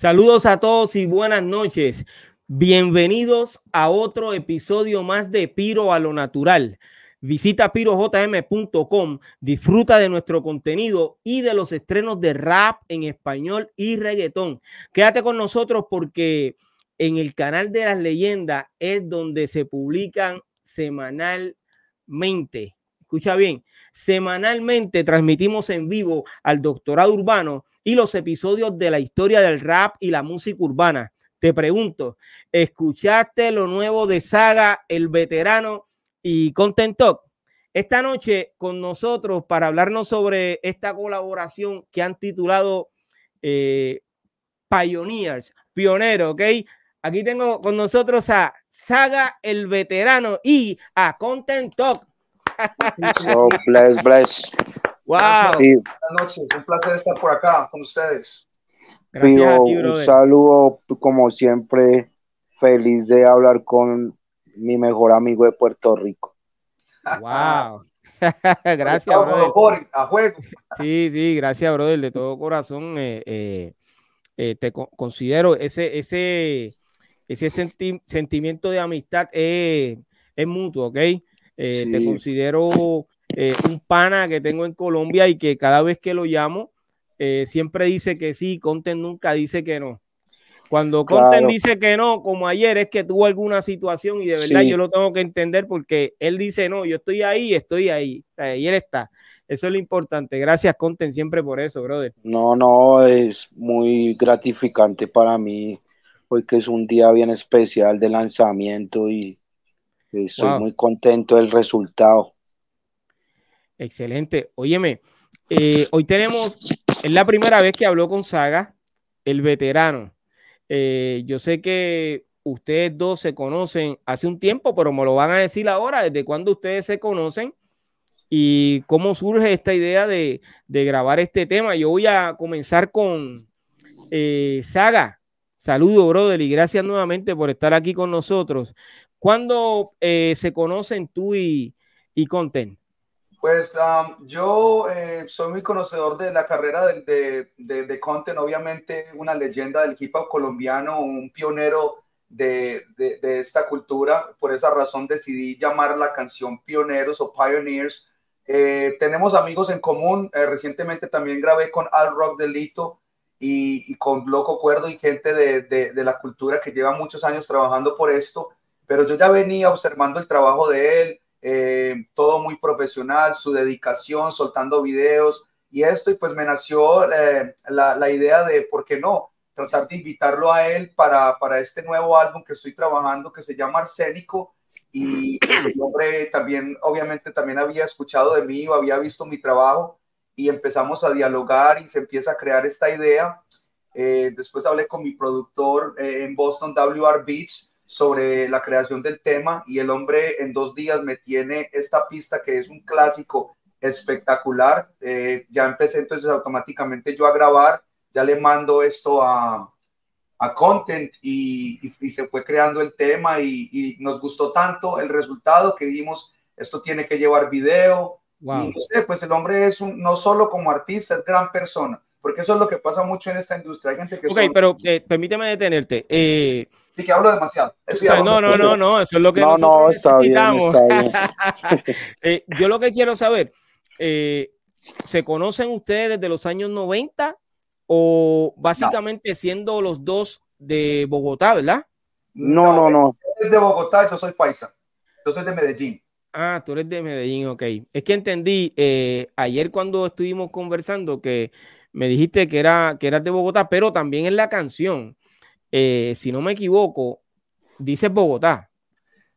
Saludos a todos y buenas noches. Bienvenidos a otro episodio más de Piro a lo Natural. Visita pirojm.com, disfruta de nuestro contenido y de los estrenos de rap en español y reggaetón. Quédate con nosotros porque en el canal de las leyendas es donde se publican semanalmente. Escucha bien, semanalmente transmitimos en vivo al doctorado urbano y los episodios de la historia del rap y la música urbana. Te pregunto, ¿escuchaste lo nuevo de Saga, el veterano y Content Talk? Esta noche con nosotros para hablarnos sobre esta colaboración que han titulado eh, Pioneers, pionero, ¿ok? Aquí tengo con nosotros a Saga, el veterano y a Content Talk. Oh, bless, bless. Wow. Buenas noches, un placer estar por acá con ustedes. Gracias a ti, un saludo, como siempre, feliz de hablar con mi mejor amigo de Puerto Rico. Wow. gracias, brother. A juego. Sí, sí, gracias, brother, de todo corazón. Eh, eh, eh, te considero ese, ese, ese sentimiento de amistad es, es mutuo, ¿ok? Te considero eh, un pana que tengo en Colombia y que cada vez que lo llamo, eh, siempre dice que sí, Conten nunca dice que no. Cuando Conten dice que no, como ayer, es que tuvo alguna situación y de verdad yo lo tengo que entender porque él dice no, yo estoy ahí, estoy ahí, y él está. Eso es lo importante. Gracias, Conten, siempre por eso, brother. No, no, es muy gratificante para mí, porque es un día bien especial de lanzamiento y estoy muy contento del resultado. Excelente. Óyeme, eh, hoy tenemos, es la primera vez que habló con Saga, el veterano. Eh, yo sé que ustedes dos se conocen hace un tiempo, pero me lo van a decir ahora, desde cuándo ustedes se conocen y cómo surge esta idea de, grabar este tema. Yo voy a comenzar con eh, Saga. Saludo, brother, y gracias nuevamente por estar aquí con nosotros. ¿Cuándo se conocen tú y, y Content? Pues yo eh, soy muy conocedor de la carrera de, de, de, obviamente una leyenda del hip hop colombiano, un pionero de, de, esta cultura. Por esa razón decidí llamar la canción Pioneros o Pioneers. Eh, tenemos amigos en común. Eh, recientemente también grabé con Al Rock Delito y, y con Loco Cuerdo y gente de, la cultura que lleva muchos años trabajando por esto. Pero yo ya venía observando el trabajo de él eh, todo muy profesional, su dedicación, soltando videos y esto, y pues me nació eh, la, la, idea de, ¿por qué no? Tratar de invitarlo a él para, para este nuevo álbum que estoy trabajando que se llama Arsénico y el hombre también, obviamente también había escuchado de mí o había visto mi trabajo y empezamos a dialogar y se empieza a crear esta idea. Eh, después hablé con mi productor en Boston, WR Beach, sobre la creación del tema y el hombre en dos días me tiene esta pista que es un clásico espectacular. Eh, ya empecé entonces automáticamente yo a grabar, ya le mando esto a, a Content y, y, se fue creando el tema y, y, nos gustó tanto el resultado que dimos, esto tiene que llevar video. Y no sé, pues el hombre es un, no solo como artista, es gran persona, porque eso es lo que pasa mucho en esta industria. Hay gente que... Ok, pero eh, permíteme detenerte. Eh, y que hablo demasiado. no, no, no, no, eso es lo que no, nosotros no, necesitamos. eh, yo lo que quiero saber, eh, ¿se conocen ustedes desde los años 90 o básicamente siendo los dos de Bogotá, verdad? No, no, no. Es de Bogotá, yo soy paisa. Yo soy de Medellín. Ah, tú eres de Medellín, ok. Es que entendí eh, ayer cuando estuvimos conversando que me dijiste que, era, que eras de Bogotá, pero también en la canción eh, si no me equivoco, dice Bogotá.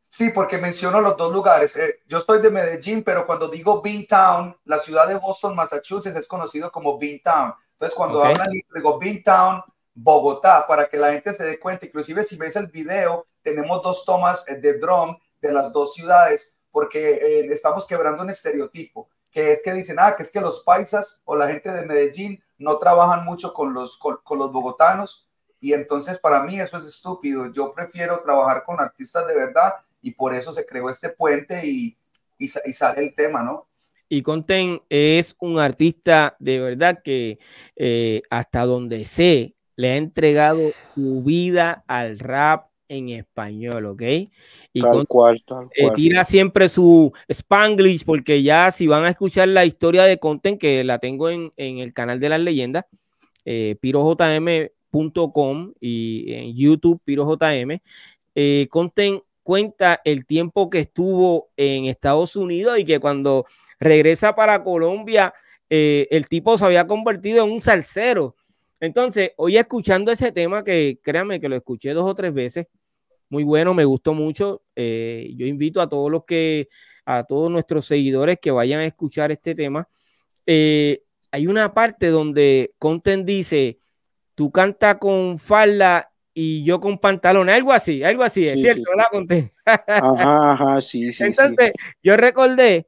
Sí, porque menciono los dos lugares. Eh, yo estoy de Medellín, pero cuando digo Beantown, la ciudad de Boston, Massachusetts, es conocido como Beantown. Entonces, cuando okay. hablan, digo Beantown, Bogotá, para que la gente se dé cuenta. Inclusive, si ves el video, tenemos dos tomas eh, de drum de las dos ciudades, porque eh, estamos quebrando un estereotipo, que es que dicen, ah, que es que los paisas o la gente de Medellín no trabajan mucho con los, con, con los bogotanos y entonces para mí eso es estúpido. Yo prefiero trabajar con artistas de verdad y por eso se creó este puente y, y, y sale el tema, ¿no? Y Conten es un artista de verdad que eh, hasta donde sé, le ha entregado su vida al rap en español, ¿ok? Y tal cual, eh, tira siempre su Spanglish, porque ya si van a escuchar la historia de Content, que la tengo en, el canal de las leyendas, eh, y en YouTube pirojm, eh, Content cuenta el tiempo que estuvo en Estados Unidos y que cuando regresa para Colombia, eh, el tipo se había convertido en un salsero. Entonces, hoy escuchando ese tema, que créanme que lo escuché dos o tres veces, muy bueno, me gustó mucho. Eh, yo invito a todos los que, a todos nuestros seguidores que vayan a escuchar este tema. Eh, hay una parte donde Content dice, tú canta con falda y yo con pantalón, algo así, algo así, es cierto, ¿verdad, Content? Ajá, ajá, sí, sí. Entonces, yo recordé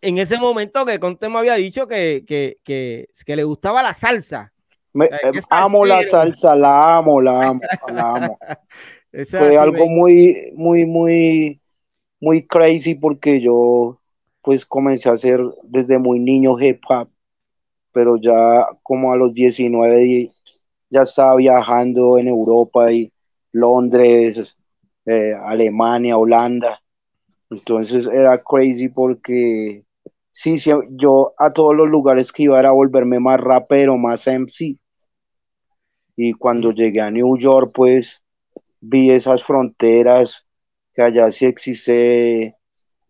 en ese momento que Conte me había dicho que, que, que, que le gustaba la salsa. Me, eh, amo la salsa, la amo, la amo, la amo. Fue algo muy, muy, muy, muy crazy porque yo pues comencé a hacer desde muy niño hip hop, pero ya como a los 19 ya estaba viajando en Europa y Londres, eh, Alemania, Holanda. Entonces era crazy porque sí, sí, yo a todos los lugares que iba era volverme más rapero, más MC. Y cuando llegué a New York, pues vi esas fronteras, que allá sí existe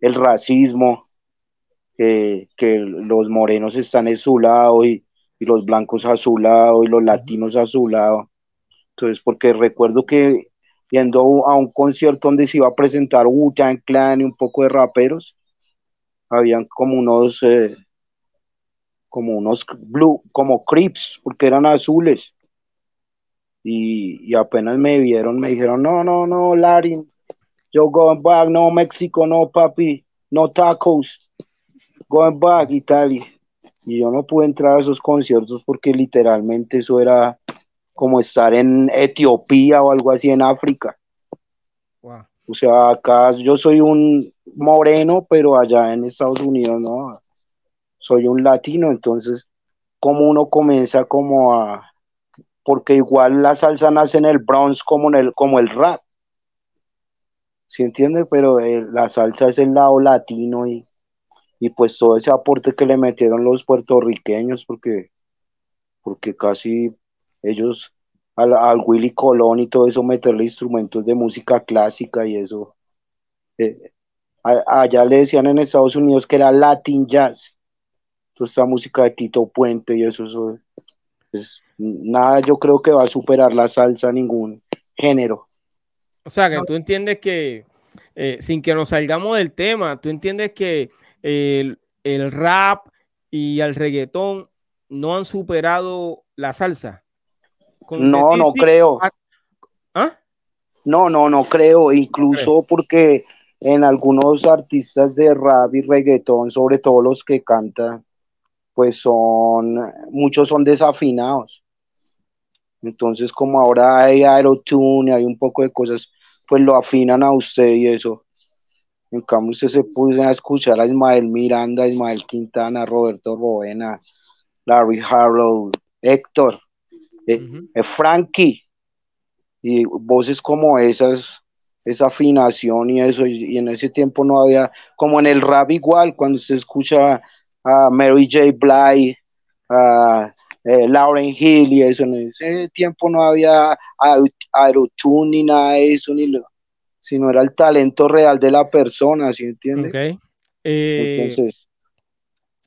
el racismo, que, los morenos están en su lado y, los blancos a su lado y los latinos a su lado. Entonces, porque recuerdo que yendo a un concierto donde se iba a presentar Wu-Tang Clan y un poco de raperos, habían como unos, eh, como unos blue, como crips, porque eran azules. Y, apenas me vieron, me dijeron, no, no, no, Larry, yo going back, no, México, no, papi, no tacos, going back, Italia. Y yo no pude entrar a esos conciertos porque literalmente eso era como estar en Etiopía o algo así en África. O sea, acá yo soy un moreno, pero allá en Estados Unidos no, soy un latino, entonces, como uno comienza como a, porque igual la salsa nace en el Bronx como, en el, como el rap, ¿sí entiendes? Pero eh, la salsa es el lado latino y, y pues todo ese aporte que le metieron los puertorriqueños, porque, porque casi ellos al, Willy Colón y todo eso, meterle instrumentos de música clásica y eso. Eh, allá le decían en Estados Unidos que era Latin Jazz. Toda esta música de Tito Puente y eso, eso es, nada, yo creo que va a superar la salsa ningún género. O sea, que tú entiendes que, eh, sin que nos salgamos del tema, tú entiendes que el, el rap y el reggaetón no han superado la salsa no, no creo. ¿Ah? No, no, no creo. Incluso porque en algunos artistas de rap y reggaetón, sobre todo los que cantan, pues son, muchos son desafinados. Entonces, como ahora hay aerotune, hay un poco de cosas, pues lo afinan a usted y eso. En cambio, usted se puso a escuchar a Ismael Miranda, Ismael Quintana, Roberto Roena, Larry Harlow, Héctor. Eh, Frankie, y voces como esas, esa afinación y eso, y, en ese tiempo no había, como en el rap igual, cuando se escucha a Mary J. Blige, a eh, Lauren Hill y eso, en ese tiempo no había aerotune ni nada de eso, ni lo, sino era el talento real de la persona, ¿sí entiendes? Okay. Eh, Entonces,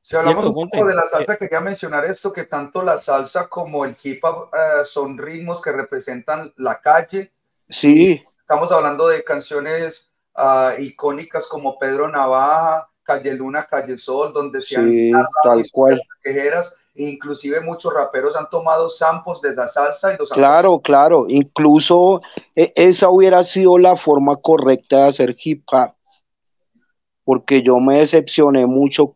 si hablamos un poco de la salsa, quería mencionar esto, que tanto la salsa como el hip hop eh, son ritmos que representan la calle. Sí. Estamos hablando de canciones uh, icónicas como Pedro Navaja, Calle Luna, Calle Sol, donde se sí, han tal cual. Callejeras, inclusive muchos raperos han tomado samples de la salsa y los Claro, claro, incluso e, esa hubiera sido la forma correcta de hacer hip hop, porque yo me decepcioné mucho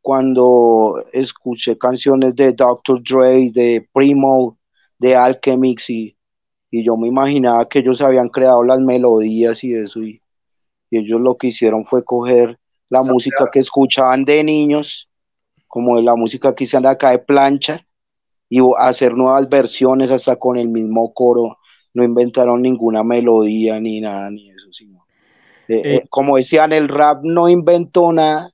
cuando escuché canciones de Dr. Dre, de Primo, de Alchemix y, y yo me imaginaba que ellos habían creado las melodías y eso y, ellos lo que hicieron fue coger la música que escuchaban de niños, como la música que hicieron acá de plancha, y hacer nuevas versiones hasta con el mismo coro. No inventaron ninguna melodía ni nada, ni eso, sino. Eh, eh, como decían, el rap no inventó nada,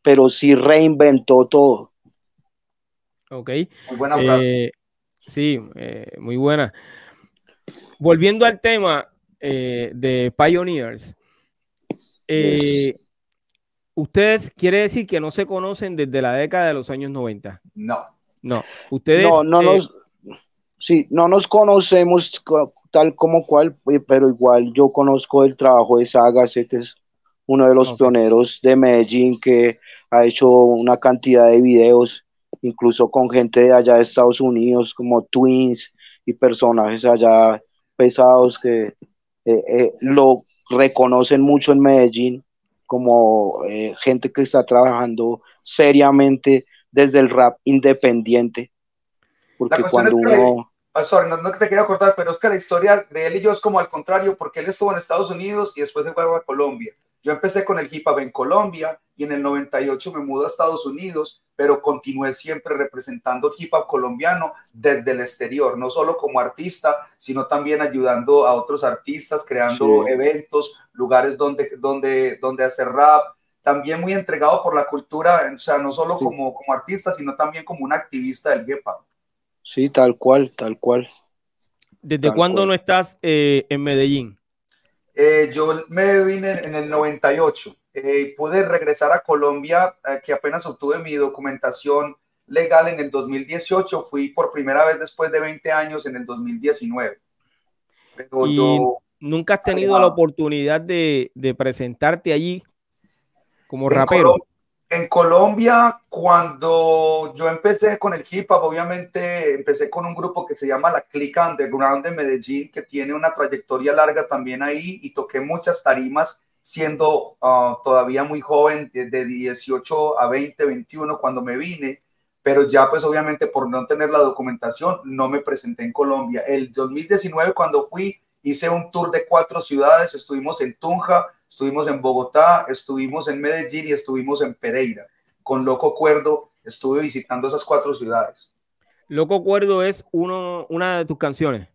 pero sí reinventó todo. Ok. Muy buena frase. sí, muy buena. Volviendo al tema de Pioneers, eh, ¿Ustedes quiere decir que no se conocen desde la década de los años 90? No. No. Ustedes. No, no nos. Eh, sí, no nos conocemos tal como cual, eh, pero igual yo conozco el trabajo de Saga, sé que es uno de los pioneros de Medellín que ha hecho una cantidad de videos, incluso con gente de allá de Estados Unidos, como Twins y personajes allá pesados que lo reconocen mucho en Medellín como eh, gente que está trabajando seriamente desde el rap independiente. Porque cuando uno... Ah, sorry, no, no, te quería cortar, pero es que la historia de él y yo es como al contrario, porque él estuvo en Estados Unidos y después se fue a Colombia. Yo empecé con el hip hop en Colombia y en el 98 me mudó a Estados Unidos pero continué siempre representando el hip hop colombiano desde el exterior, no solo como artista, sino también ayudando a otros artistas, creando eventos, lugares donde, donde, donde hacer rap, también muy entregado por la cultura, o sea, no solo como, como artista, sino también como un activista del hip hop. Sí, tal cual, tal cual. ¿Desde cuándo no estás eh, en Medellín? Eh, yo me vine en el 98. Eh, pude regresar a Colombia, eh, que apenas obtuve mi documentación legal en el 2018. Fui por primera vez después de 20 años en el 2019. Pero yo, ¿Nunca has tenido la oportunidad de, de presentarte allí como rapero? En Colombia, cuando yo empecé con el hip hop, obviamente empecé con un grupo que se llama La Clica Underground de Medellín, que tiene una trayectoria larga también ahí y toqué muchas tarimas siendo ah, todavía muy joven, de 18 a 20, 21 cuando me vine, pero ya pues obviamente por no tener la documentación no me presenté en Colombia. El 2019 cuando fui hice un tour de cuatro ciudades, estuvimos en Tunja, estuvimos en Bogotá, estuvimos en Medellín y estuvimos en Pereira. Con Loco Cuerdo estuve visitando esas cuatro ciudades. Loco Cuerdo es uno, una de tus canciones.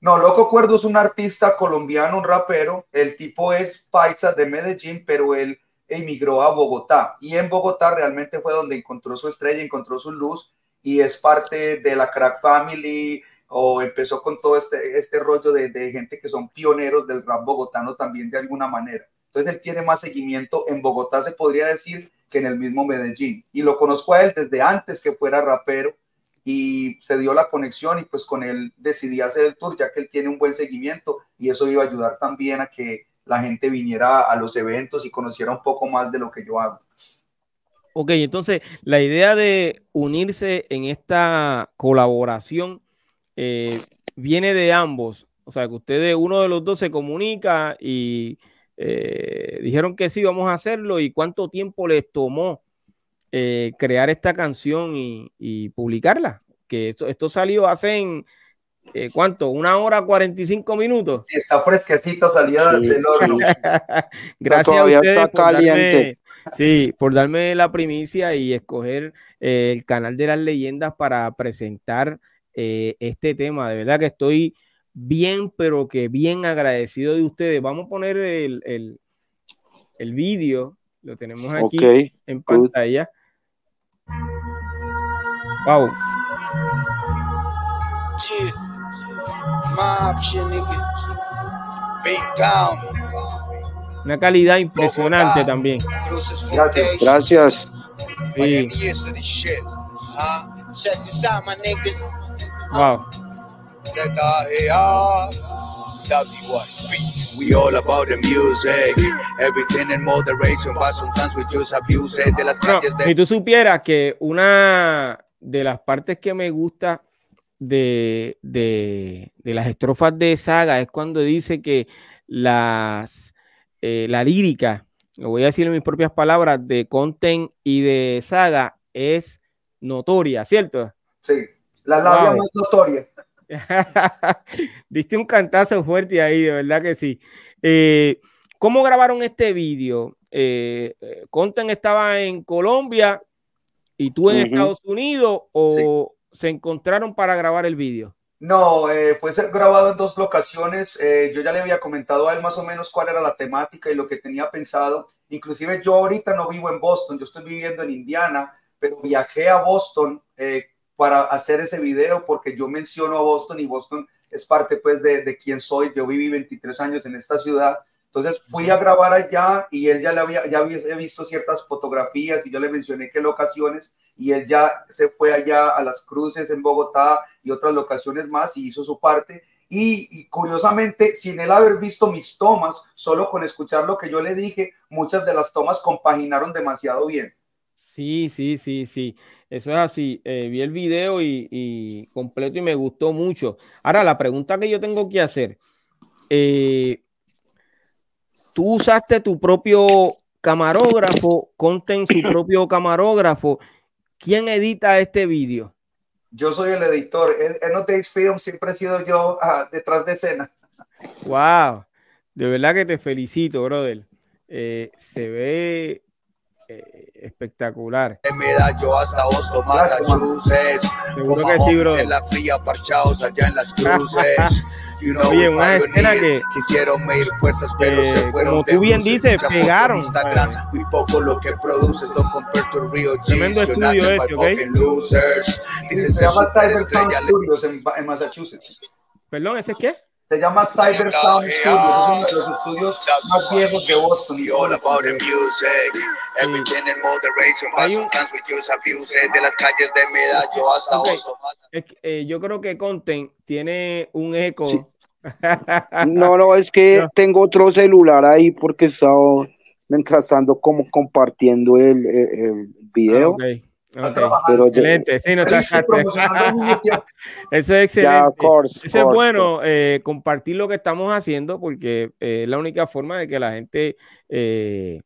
No, Loco Cuerdo es un artista colombiano, un rapero. El tipo es paisa de Medellín, pero él emigró a Bogotá. Y en Bogotá realmente fue donde encontró su estrella, encontró su luz y es parte de la Crack Family, o empezó con todo este, este rollo de, de, gente que son pioneros del rap bogotano también de alguna manera. Entonces él tiene más seguimiento en Bogotá, se podría decir, que en el mismo Medellín. Y lo conozco a él desde antes que fuera rapero y se dio la conexión y pues con él decidí hacer el tour ya que él tiene un buen seguimiento y eso iba a ayudar también a que la gente viniera a los eventos y conociera un poco más de lo que yo hago. Ok, entonces la idea de unirse en esta colaboración eh, viene de ambos. O sea, que ustedes, uno de los dos se comunica y eh, dijeron que sí, vamos a hacerlo. ¿Y cuánto tiempo les tomó eh, crear esta canción y, publicarla? Que esto, esto, salió hace en, ¿cuánto? ¿Una hora 45 minutos? Sí, está fresquecito, salía del horno. Gracias a ustedes por darme, sí, por darme la primicia y escoger el canal de las leyendas para presentar eh, este tema. De verdad que estoy bien, pero que bien agradecido de ustedes. Vamos a poner el, el, el vídeo, lo tenemos aquí en pantalla. Wow. Una calidad impresionante también. Gracias. Gracias. Sí. Wow. We all about the music, everything in moderation, but sometimes we just abuse it de las calles de... Si tú supieras que una de las partes que me gusta de, de, de las estrofas de Saga es cuando dice que las, eh, la lírica, lo voy a decir en mis propias palabras, de Content y de Saga es notoria, ¿cierto? Sí. La labia más notoria. Diste un cantazo fuerte ahí, de verdad que sí. Eh, ¿Cómo grabaron este vídeo? Eh, eh, ¿Conten estaba en Colombia y tú en Estados Unidos o se encontraron para grabar el vídeo? No, eh, fue grabado en dos locaciones. Eh, yo ya le había comentado a él más o menos cuál era la temática y lo que tenía pensado. Inclusive yo ahorita no vivo en Boston, yo estoy viviendo en Indiana, pero viajé a Boston eh, para hacer ese video porque yo menciono a Boston y Boston es parte pues de, de quién soy. Yo viví 23 años en esta ciudad entonces fui a grabar allá y él ya le había, ya había visto ciertas fotografías y yo le mencioné qué locaciones y él ya se fue allá a las cruces en Bogotá y otras locaciones más y hizo su parte. Y, curiosamente, sin él haber visto mis tomas, solo con escuchar lo que yo le dije, muchas de las tomas compaginaron demasiado bien. Sí, sí, sí, sí. Eso es así. Eh, vi el video y, y, completo y me gustó mucho. Ahora, la pregunta que yo tengo que hacer, eh, tú usaste tu propio camarógrafo, conten su propio camarógrafo. ¿Quién edita este vídeo? Yo soy el editor. En No Takes Film siempre he sido yo ah, detrás de escena. Wow, de verdad que te felicito, brother. Eh, se ve eh, espectacular. Me da yo hasta Boston, Massachusetts. Seguro que sí, bro. En la fría, parchados allá en las cruces. Oye, una escena que quisieron medir fuerzas, pero eh, se fueron como tú bien dices, pegaron. Instagram, muy poco lo que produces, don't compare to real Tremendo estudio ese, ¿ok? Losers. Dicen se llama Cyber Sound Studios en, en Massachusetts. Perdón, ¿ese es qué? Se llama Cyber Sound Studios, es uno de los estudios más viejos de Boston. All about the music, everything in moderation, Hay un... de las calles de Medallo hasta okay. Boston. Es que, eh, yo creo que Content tiene un eco. Sí. No, no, es que no. tengo otro celular ahí porque estaba mientras ando como compartiendo el, el, el video. Ah, okay. Okay. Pero excelente, sí, no está Eso es excelente. Yeah, course, Eso course, es bueno, eh, compartir lo que estamos haciendo porque eh, es la única forma de que la gente eh,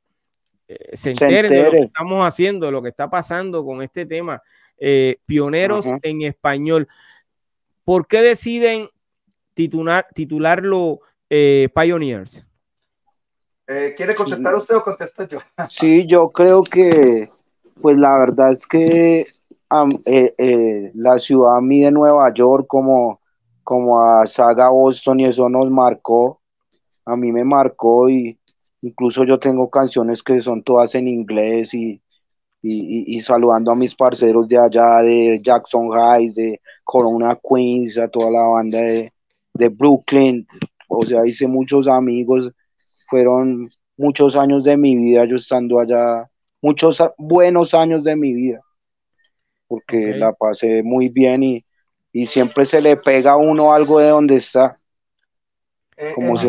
se, entere se, entere de lo que estamos haciendo, lo que está pasando con este tema. Eh, pioneros uh -huh. en español. ¿Por qué deciden titular, titularlo eh, Pioneers? Eh, ¿Quiere contestar sí. usted o contesto yo? sí, yo creo que, pues la verdad es que um, eh, la ciudad a mí de Nueva York como, como a Saga Boston y eso nos marcó, a mí me marcó y incluso yo tengo canciones que son todas en inglés y, y, y, y, saludando a mis parceros de allá, de Jackson Heights, de Corona Queens, a toda la banda de, de Brooklyn, o sea, hice muchos amigos, fueron muchos años de mi vida yo estando allá, muchos buenos años de mi vida, porque okay. la pasé muy bien y, y, siempre se le pega a uno algo de donde está. Eh, como eh, se...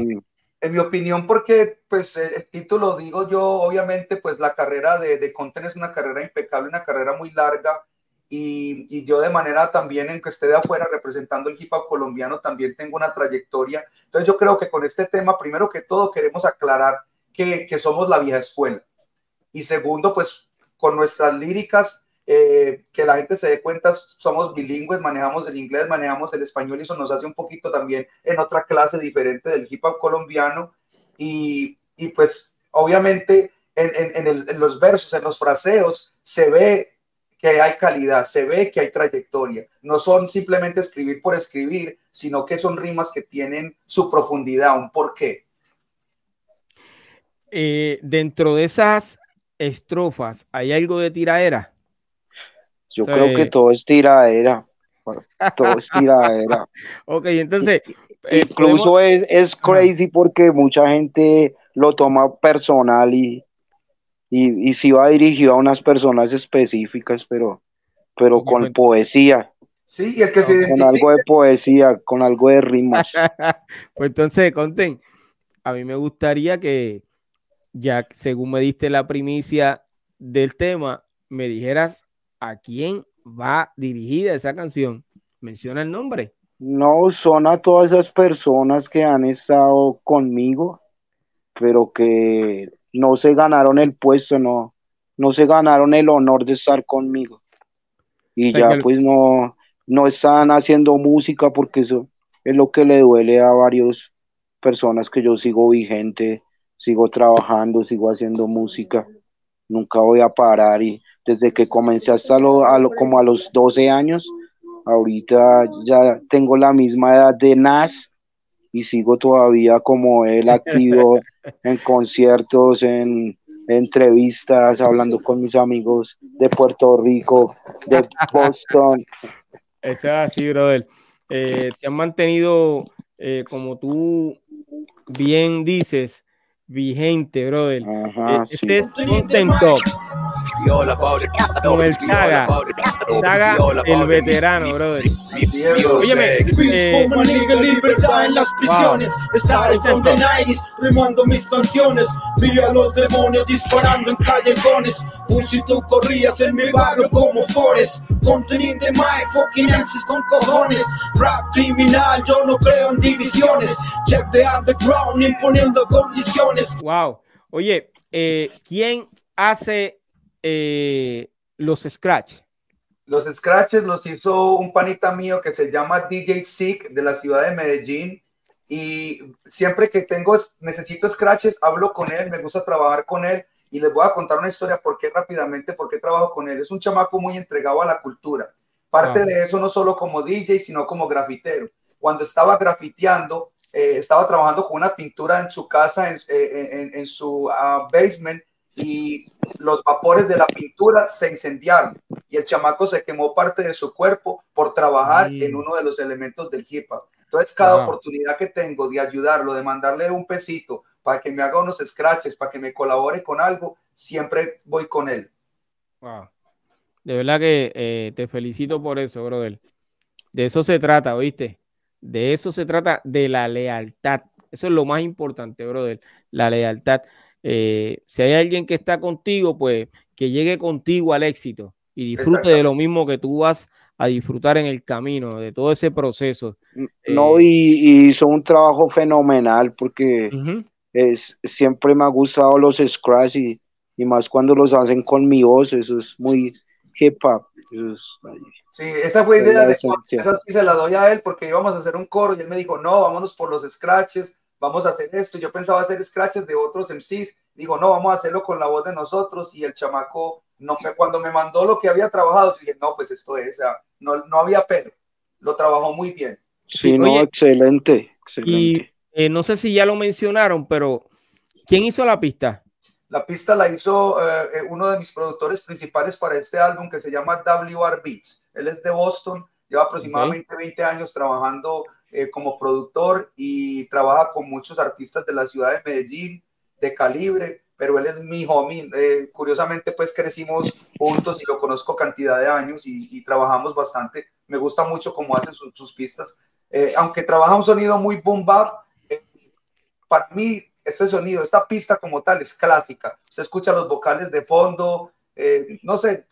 En mi opinión, porque pues el título digo yo, obviamente pues la carrera de, de Conten es una carrera impecable, una carrera muy larga, y, y, yo de manera también en que esté de afuera representando el hip hop colombiano también tengo una trayectoria. Entonces yo creo que con este tema, primero que todo, queremos aclarar que, que somos la vieja escuela. Y segundo, pues con nuestras líricas, eh, que la gente se dé cuenta, somos bilingües, manejamos el inglés, manejamos el español y eso nos hace un poquito también en otra clase diferente del hip hop colombiano. Y, y pues obviamente en, en, en, los versos, en los fraseos, se ve que hay calidad, se ve que hay trayectoria. No son simplemente escribir por escribir, sino que son rimas que tienen su profundidad, un porqué. Eh, dentro de esas estrofas, ¿hay algo de tiraera? Yo o sea, creo que todo es tiraera. Todo es tiraera. ok, entonces. Eh, Incluso podemos... es, es crazy porque mucha gente lo toma personal y, y, y sí va dirigido a unas personas específicas, pero, pero con bueno. poesía. Sí, y el que se Con algo de poesía, con algo de rimas. pues entonces, Conten, a mí me gustaría que, ya según me diste la primicia del tema, me dijeras a quién va dirigida esa canción. Menciona el nombre. No, son a todas esas personas que han estado conmigo, pero que no se ganaron el puesto, no, no se ganaron el honor de estar conmigo. Y o sea, ya pues no, no están haciendo música porque eso es lo que le duele a varias personas que yo sigo vigente, sigo trabajando, sigo haciendo música, nunca voy a parar y desde que comencé hasta lo, a lo, como a los 12 años ahorita ya tengo la misma edad de Nas y sigo todavía como él activo en conciertos, en entrevistas, hablando con mis amigos de Puerto Rico, de Boston. Eso es así, brother. Eh, te han mantenido, eh, como tú bien dices, vigente, brother. Ajá, eh, este es Content con el Saga. Saga, el veterano, brother. Óyeme, eh, libertad en las prisiones. Estar en front rimando mis canciones. Vi a los demonios disparando en callejones. Un si tú corrías en mi barrio como Forest. Conteniendo de my fucking MCs con cojones. Rap criminal, yo no creo en divisiones. Check the underground imponiendo condiciones. Wow. Oye, eh, ¿quién hace eh, los scratch? Los scratches los hizo un panita mío que se llama DJ Sick de la ciudad de Medellín. Y siempre que tengo, necesito scratches, hablo con él, me gusta trabajar con él. Y les voy a contar una historia, por qué rápidamente, por qué trabajo con él. Es un chamaco muy entregado a la cultura. Parte ah. de eso no solo como DJ, sino como grafitero. Cuando estaba grafiteando, eh, estaba trabajando con una pintura en su casa, en, eh, en, su ah, basement, y los vapores de la pintura se incendiaron y el chamaco se quemó parte de su cuerpo por trabajar en uno de los elementos del hip hop. Entonces, cada oportunidad que tengo de ayudarlo, de mandarle un pesito para que me haga unos scratches, para que me colabore con algo, siempre voy con él. De verdad que eh, te felicito por eso, brother. De eso se trata, ¿oíste? De eso se trata, de la lealtad. Eso es lo más importante, brother, la lealtad. Eh, si hay alguien que está contigo, pues que llegue contigo al éxito y disfrute de lo mismo que tú vas a disfrutar en el camino, de todo ese proceso. No, eh, y, hizo un trabajo fenomenal porque es, siempre me ha gustado los scratch y, y, más cuando los hacen con mi voz, eso es muy hip hop. sí, esa fue idea de esa sí se la doy a él porque íbamos a hacer un coro y él me dijo, no, vámonos por los scratches vamos a hacer esto. Yo pensaba hacer scratches de otros MCs. Digo, no, vamos a hacerlo con la voz de nosotros. Y el chamaco, no me, cuando me mandó lo que había trabajado, dije, no, pues esto es, o sea, no, no había pelo. Lo trabajó muy bien. Sí, no, excelente, excelente. Y eh, no sé si ya lo mencionaron, pero ¿quién hizo la pista? La pista la hizo eh, eh, uno de mis productores principales para este álbum que se llama WR Beats. Él es de Boston, lleva aproximadamente 20 años trabajando eh, como productor y trabaja con muchos artistas de la ciudad de Medellín, de calibre, pero él es mi homie. Eh, curiosamente, pues crecimos juntos y lo conozco cantidad de años y, trabajamos bastante. Me gusta mucho cómo hace sus pistas. Eh, aunque trabaja un sonido muy boom bap, para mí este sonido, esta pista como tal es clásica. Se escucha los vocales de fondo, no sé,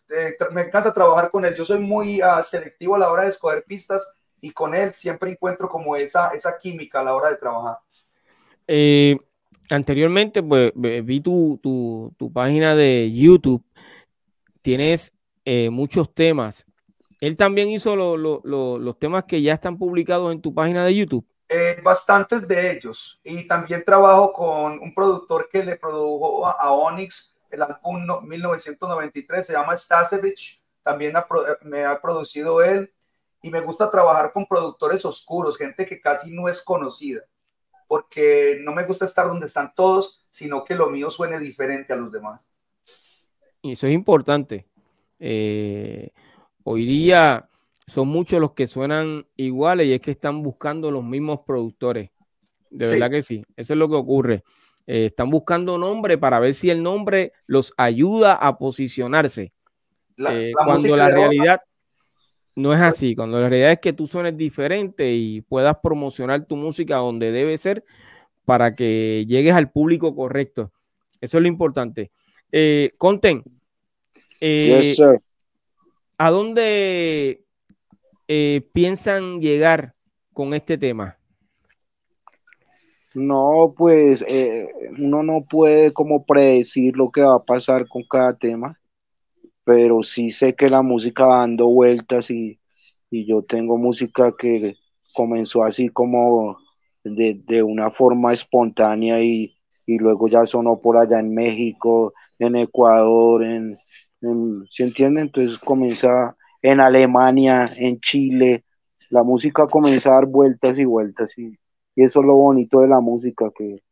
me encanta trabajar con él. Yo soy muy uh, selectivo a la hora de escoger pistas y con él siempre encuentro como esa, esa química a la hora de trabajar. Eh, anteriormente, pues vi tu, tu, tu, página de YouTube, tienes eh, muchos temas. ¿Él también hizo los temas que ya están publicados en tu página de YouTube? Eh, bastantes de ellos. Y también trabajo con un productor que le produjo a, Onyx el álbum 1993, se llama Stasevich. También me ha producido él y me gusta trabajar con productores oscuros, gente que casi no es conocida, porque no me gusta estar donde están todos, sino que lo mío suene diferente a los demás. Y eso es importante. Eh, hoy día son muchos los que suenan iguales y es que están buscando los mismos productores. De verdad que sí, eso es lo que ocurre. Eh, están buscando nombre para ver si el nombre los ayuda a posicionarse. Eh, cuando la realidad... No es así, cuando la realidad es que tú suenes diferente y puedas promocionar tu música donde debe ser para que llegues al público correcto. Eso es lo importante. Eh, Conten, eh, ¿a dónde eh, piensan llegar con este tema? No, pues eh, uno no puede como predecir lo que va a pasar con cada tema pero sí sé que la música va dando vueltas y, yo tengo música que comenzó así como de, una forma espontánea y, luego ya sonó por allá en México, en Ecuador, en, ¿se entiende? Entonces comienza en Alemania, en Chile. La música comienza a dar vueltas y vueltas y, eso es lo bonito de la música que,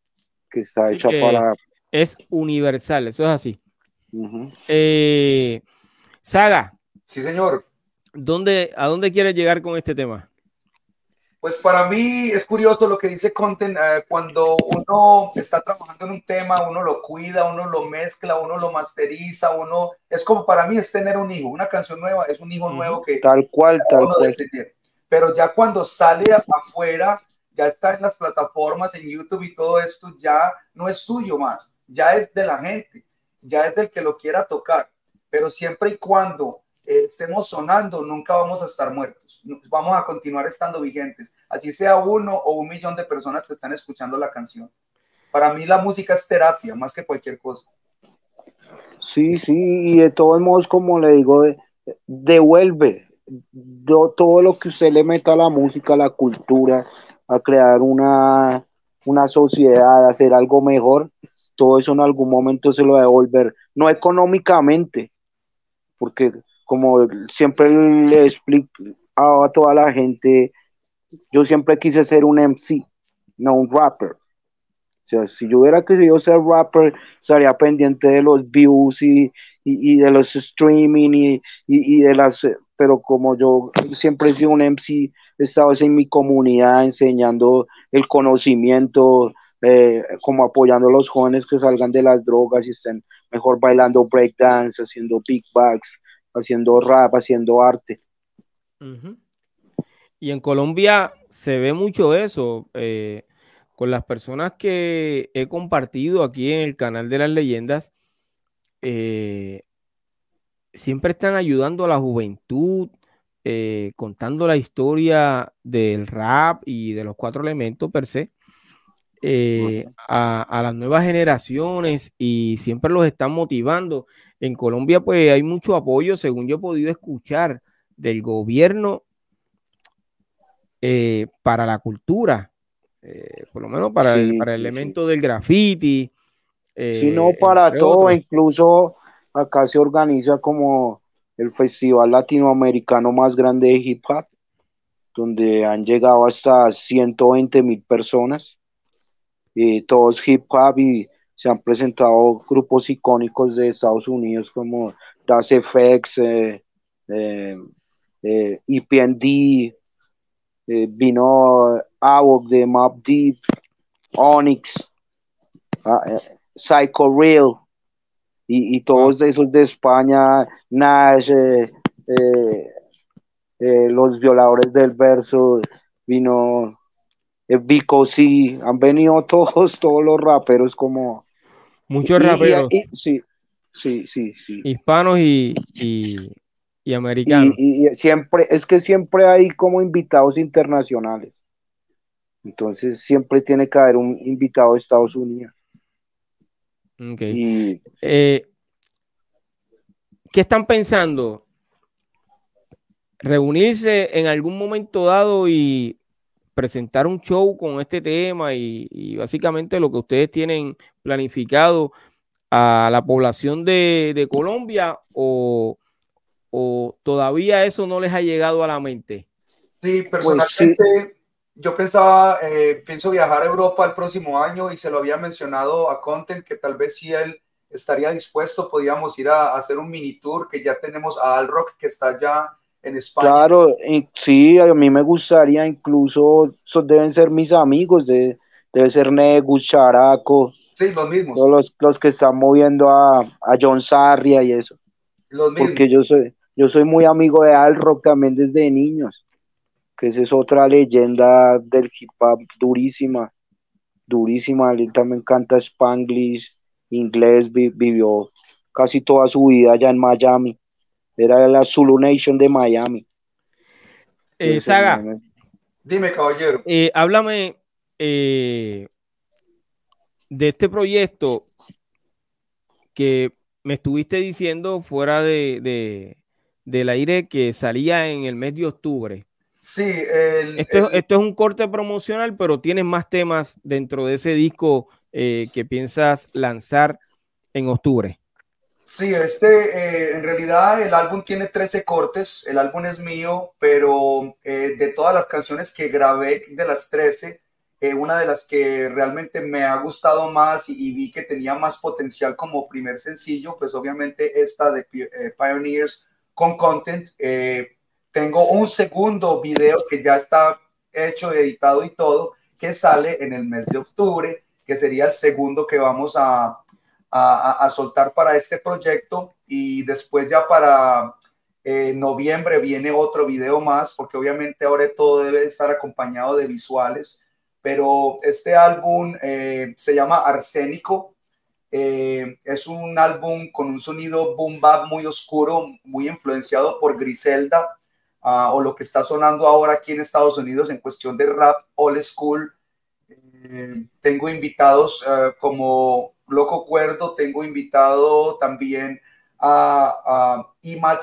está hecha para... Es universal, eso es así. Eh, Saga. Sí, señor. ¿Dónde, ¿A dónde quieres llegar con este tema? Pues para mí es curioso lo que dice Content, eh, cuando uno está trabajando en un tema, uno lo cuida, uno lo mezcla, uno lo masteriza, uno, es como para mí es tener un hijo, una canción nueva es un hijo nuevo que... Tal cual, tal cual. Pero ya cuando sale afuera, ya está en las plataformas, en YouTube y todo esto, ya no es tuyo más, ya es de la gente, ya es del que lo quiera tocar, pero siempre y cuando eh, estemos sonando, nunca vamos a estar muertos. Vamos a continuar estando vigentes, así sea uno o un millón de personas que están escuchando la canción. Para mí la música es terapia más que cualquier cosa. Sí, sí, y de todos modos, como le digo, devuelve todo lo que usted le meta a la música, a la cultura, a crear una, una sociedad, a hacer algo mejor, todo eso en algún momento se lo va a devolver, no económicamente, porque como siempre le explico a toda la gente, yo siempre quise ser un MC, no un rapper. O sea, si yo hubiera querido ser rapper, estaría pendiente de los views y, de los streaming y, de las... Pero como yo siempre he sido un MC, he estado en mi comunidad enseñando el conocimiento, eh, como apoyando a los jóvenes que salgan de las drogas y estén mejor bailando breakdance, haciendo bags, haciendo rap, haciendo arte. Y en Colombia se ve mucho eso. Eh, con las personas que he compartido aquí en el canal de las leyendas, eh, siempre están ayudando a la juventud, contando la historia del rap y de los cuatro elementos per se. A, a, las nuevas generaciones y siempre los están motivando. En Colombia pues hay mucho apoyo, según yo he podido escuchar, del gobierno eh, para la cultura, eh, por lo menos para, el, elemento del graffiti. Eh, no, para todo, incluso acá se organiza como el festival latinoamericano más grande de hip hop, donde han llegado hasta 120 mil personas, y todos hip hop y se han presentado grupos icónicos de Estados Unidos como Das FX, eh, eh, eh EPND, eh, vino Avok de Mob Deep, Onyx, ah, Psycho Real y, y, todos esos de España, Nash, los violadores del verso, vino Vico, sí, han venido todos, todos los raperos como Muchos raperos. sí, sí, sí, sí. Hispanos y, y, americanos. Y, siempre, es que siempre hay como invitados internacionales. Entonces siempre tiene que haber un invitado de Estados Unidos. Okay. Eh, ¿Qué están pensando? ¿Reunirse en algún momento dado y presentar un show con este tema y, básicamente lo que ustedes tienen planificado a la población de, Colombia o, todavía eso no les ha llegado a la mente? Sí, pues personalmente yo pensaba, eh, pienso viajar a Europa el próximo año y se lo había mencionado a Content que tal vez si él estaría dispuesto podíamos ir a, a hacer un mini tour que ya tenemos a Al Rock que está ya Claro, sí, a mí me gustaría incluso, deben ser mis amigos, de, debe ser Negus, Characo. Sí, los mismos. Los, los que están moviendo a, a John Sarria y eso. Los mismos. Porque yo soy, yo soy muy amigo de Al Rock también desde niños, que esa es otra leyenda del hip hop durísima, durísima. Él también canta Spanglish, inglés, vivió casi toda su vida allá en Miami. Era la Zulu Nation de Miami. Eh, Saga. Dime, caballero. Eh, háblame eh, de este proyecto que me estuviste diciendo fuera de, del aire que salía en el mes de octubre. Sí, esto, esto, es un corte promocional, pero tienes más temas dentro de ese disco que piensas lanzar en octubre. Sí, este, eh, en realidad el álbum tiene 13 cortes, el álbum es mío, pero eh, de todas las canciones que grabé de las 13, eh, una de las que realmente me ha gustado más y, vi que tenía más potencial como primer sencillo, pues obviamente esta de Pioneers con Content. tengo un segundo video que ya está hecho, editado y todo, que sale en el mes de octubre, que sería el segundo que vamos a a, soltar para este proyecto y después ya para eh, noviembre viene otro video más, porque obviamente ahora todo debe estar acompañado de visuales, pero este álbum eh, se llama Arsénico. Eh, es un álbum con un sonido boom bap muy oscuro, muy influenciado por Griselda, ah, o lo que está sonando ahora aquí en Estados Unidos en cuestión de rap old school. tengo invitados como Loco Cuerdo, tengo invitado también a, a Imad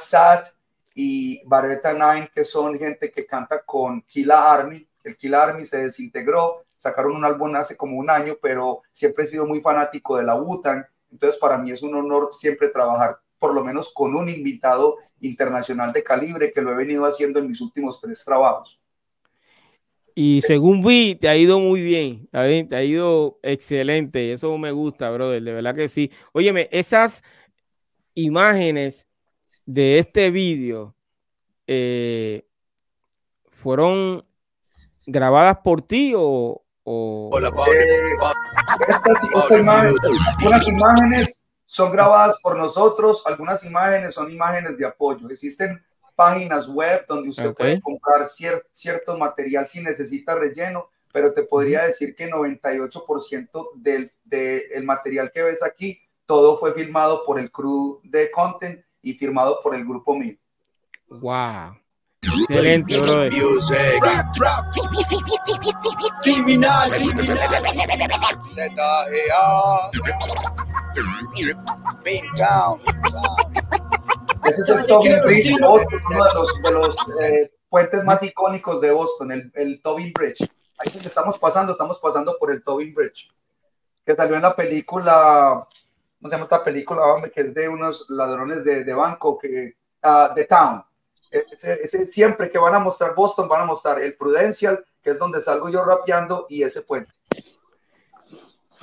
y Barretta Nine, que son gente que canta con Killa Army. El Killa Army se desintegró, sacaron un álbum hace como un año, pero siempre he sido muy fanático de la Wutan. Entonces, para mí es un honor siempre trabajar por lo menos con un invitado internacional de calibre que lo he venido haciendo en mis últimos tres trabajos. Y según vi, te ha ido muy bien, te ha ido excelente. Eso me gusta, brother, de verdad que sí. Óyeme, esas imágenes de este vídeo eh, fueron grabadas por ti o... Eh, estas, imágenes, imágenes son grabadas por nosotros, algunas imágenes son imágenes de apoyo. Existen páginas web donde usted puede comprar cierto material si necesita relleno, pero te podría decir que 98% del el material que ves aquí, todo fue filmado por el crew de content y firmado por el grupo mío. Wow. Excelente, brother. Criminal, ese es el Tobin Bridge uno de los, de los eh, puentes más icónicos de Boston, el, el Tobin Bridge. Ahí donde estamos pasando, estamos pasando por el Tobin Bridge, que salió en la película, ¿cómo se llama esta película? Que es de unos ladrones de, de banco, que, uh, The Town. Ese, ese, siempre que van a mostrar Boston, van a mostrar el Prudential, que es donde salgo yo rapeando, y ese puente.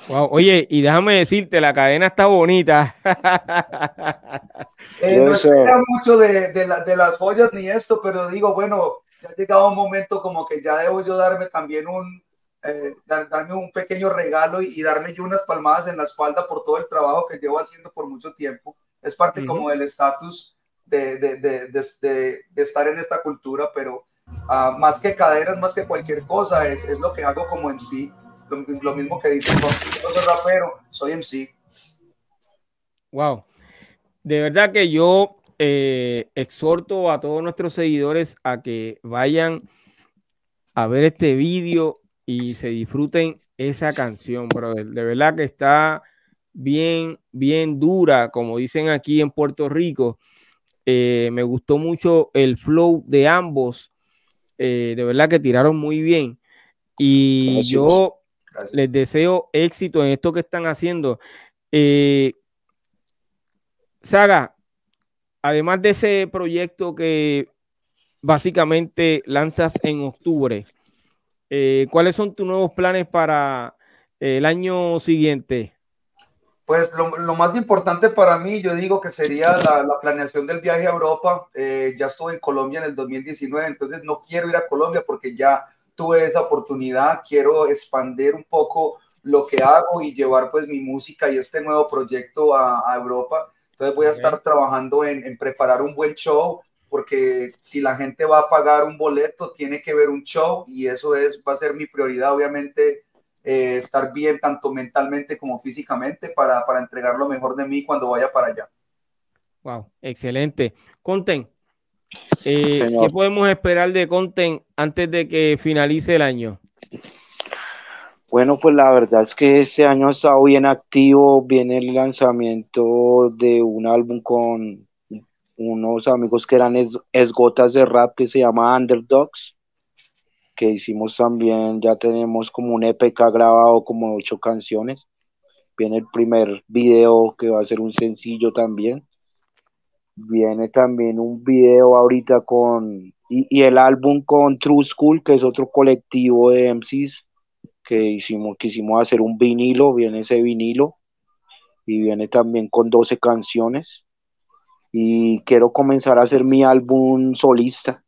Wow, oye, y déjame decirte, la cadena está bonita. eh, no espera mucho de, de, la, de, las joyas ni esto, pero digo, bueno, ya ha llegado un momento como que ya debo yo darme también un, eh, darme un pequeño regalo y, y, darme yo unas palmadas en la espalda por todo el trabajo que llevo haciendo por mucho tiempo. Es parte uh -huh. como del estatus de, de, estar en esta cultura, pero uh, más que cadenas, más que cualquier cosa, es, es lo que hago como en sí lo, mismo que dice, soy rapero, soy MC. Wow. De verdad que yo eh, exhorto a todos nuestros seguidores a que vayan a ver este vídeo y se disfruten esa canción, brother. De verdad que está bien, bien dura, como dicen aquí en Puerto Rico. Eh, me gustó mucho el flow de ambos. Eh, de verdad que tiraron muy bien. Y Gracias. les deseo éxito en esto que están haciendo. Eh, Saga, además de ese proyecto que básicamente lanzas en octubre, eh, ¿cuáles son tus nuevos planes para el año siguiente? Pues lo, lo, más importante para mí, yo digo que sería la, la planeación del viaje a Europa. Eh, ya estuve en Colombia en el 2019, entonces no quiero ir a Colombia porque ya tuve esa oportunidad, quiero expandir un poco lo que hago y llevar pues mi música y este nuevo proyecto a, a Europa. Entonces voy a okay. estar trabajando en, en, preparar un buen show, porque si la gente va a pagar un boleto, tiene que ver un show y eso es, va a ser mi prioridad, obviamente, eh, estar bien tanto mentalmente como físicamente para, para entregar lo mejor de mí cuando vaya para allá. Wow, excelente. Conten, eh, ¿Qué podemos esperar de Content antes de que finalice el año? Bueno, pues la verdad es que este año ha estado bien activo. Viene el lanzamiento de un álbum con unos amigos que eran es, esgotas de rap que se llama Underdogs, que hicimos también, ya tenemos como un EPK grabado como ocho canciones. Viene el primer video que va a ser un sencillo también. Viene también un video ahorita con, y, el álbum con True School, que es otro colectivo de MCs que hicimos, quisimos hacer un vinilo, viene ese vinilo y viene también con 12 canciones y quiero comenzar a hacer mi álbum solista.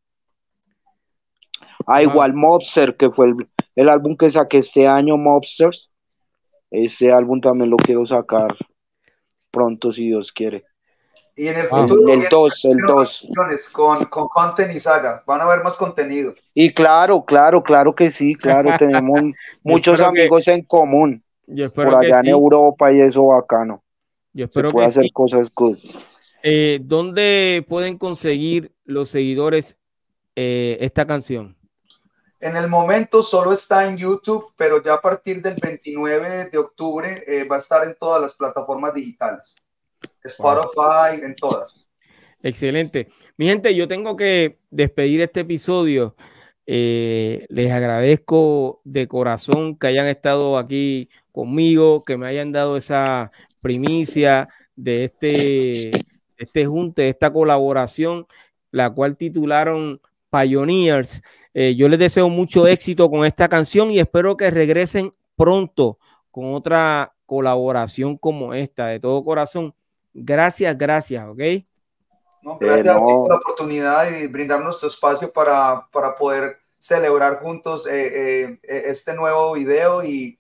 Ah, igual Mobster, que fue el, álbum que saqué este año, Mobsters. Ese álbum también lo quiero sacar pronto, si Dios quiere. Y en el futuro. el 2, el 2. Con, con content y saga. Van a haber más contenido. Y claro, claro, claro que sí, claro. Tenemos muchos amigos en común. por allá en Europa y eso bacano. Yo espero Se puede hacer cosas good. Eh, ¿Dónde pueden conseguir los seguidores eh, esta canción? En el momento solo está en YouTube, pero ya a partir del 29 de octubre eh, va a estar en todas las plataformas digitales. Spotify, en todas. Excelente. Mi gente, yo tengo que despedir este episodio. les agradezco de corazón que hayan estado aquí conmigo, que me hayan dado esa primicia de este este junte, esta colaboración, la cual titularon Pioneers. Eh, yo les deseo mucho éxito con esta canción y espero que regresen pronto con otra colaboración como esta, de todo corazón. Gracias, gracias, ¿ok? gracias por la oportunidad y brindarnos nuestro espacio para, para poder celebrar juntos eh, eh, este nuevo video y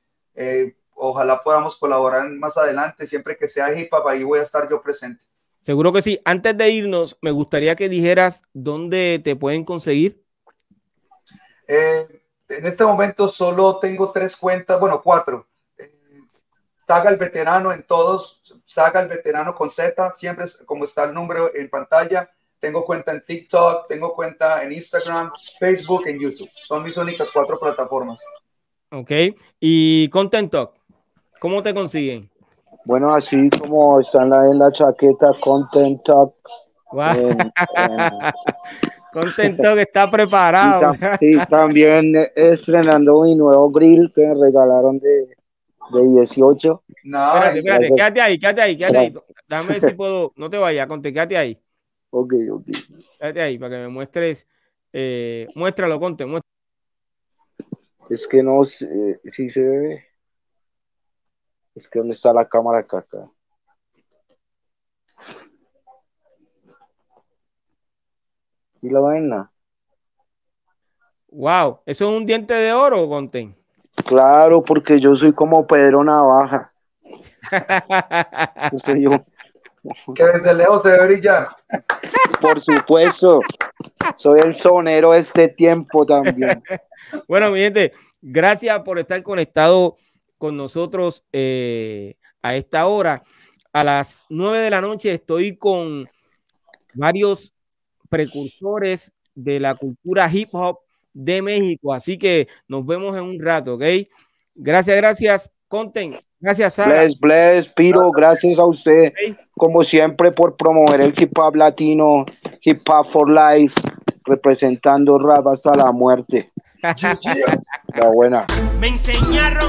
ojalá podamos colaborar más adelante, siempre que sea hip hop, ahí voy a estar yo presente. Seguro que sí. Antes de irnos, me gustaría que dijeras dónde te pueden conseguir. Eh, en este momento solo tengo tres cuentas, bueno, cuatro. Eh, Saga el veterano en todos, Saga el veterano con Z, siempre como está el número en pantalla. Tengo cuenta en TikTok, tengo cuenta en Instagram, Facebook, en YouTube. Son mis únicas cuatro plataformas. Ok. ¿Y Content Talk? ¿Cómo te consiguen? Bueno, así como está en la, en la chaqueta Content Talk. Content Talk está preparado. sí, también estrenando mi nuevo grill que me regalaron de, de 18. No, espérate, espérate, quédate ahí, quédate ahí, quédate ahí. Dame si puedo, no te vayas, Conte, quédate ahí. Ok, ok. Quédate ahí para que me muestres, eh, muéstralo, Conte, muéstralo. Es que no sé si se ve. Es que ¿dónde está la cámara acá? acá? ¿Y la vaina? Wow, ¿eso es un diente de oro, Conten? Claro, porque yo soy como Pedro Navaja. yo. Que desde lejos debe brillar. Por supuesto. Soy el sonero de este tiempo también. Bueno, mi gente, gracias por estar conectado con nosotros eh, a esta hora. A las nueve de la noche estoy con varios precursores de la cultura hip hop de México. Así que nos vemos en un rato, ¿ok? Gracias, gracias, Conten. Gracias, Sara. Bless, bless, Piro, gracias a usted, como siempre, por promover el hip hop latino, hip hop for life, representando rap hasta la muerte. la buena. Me enseñaron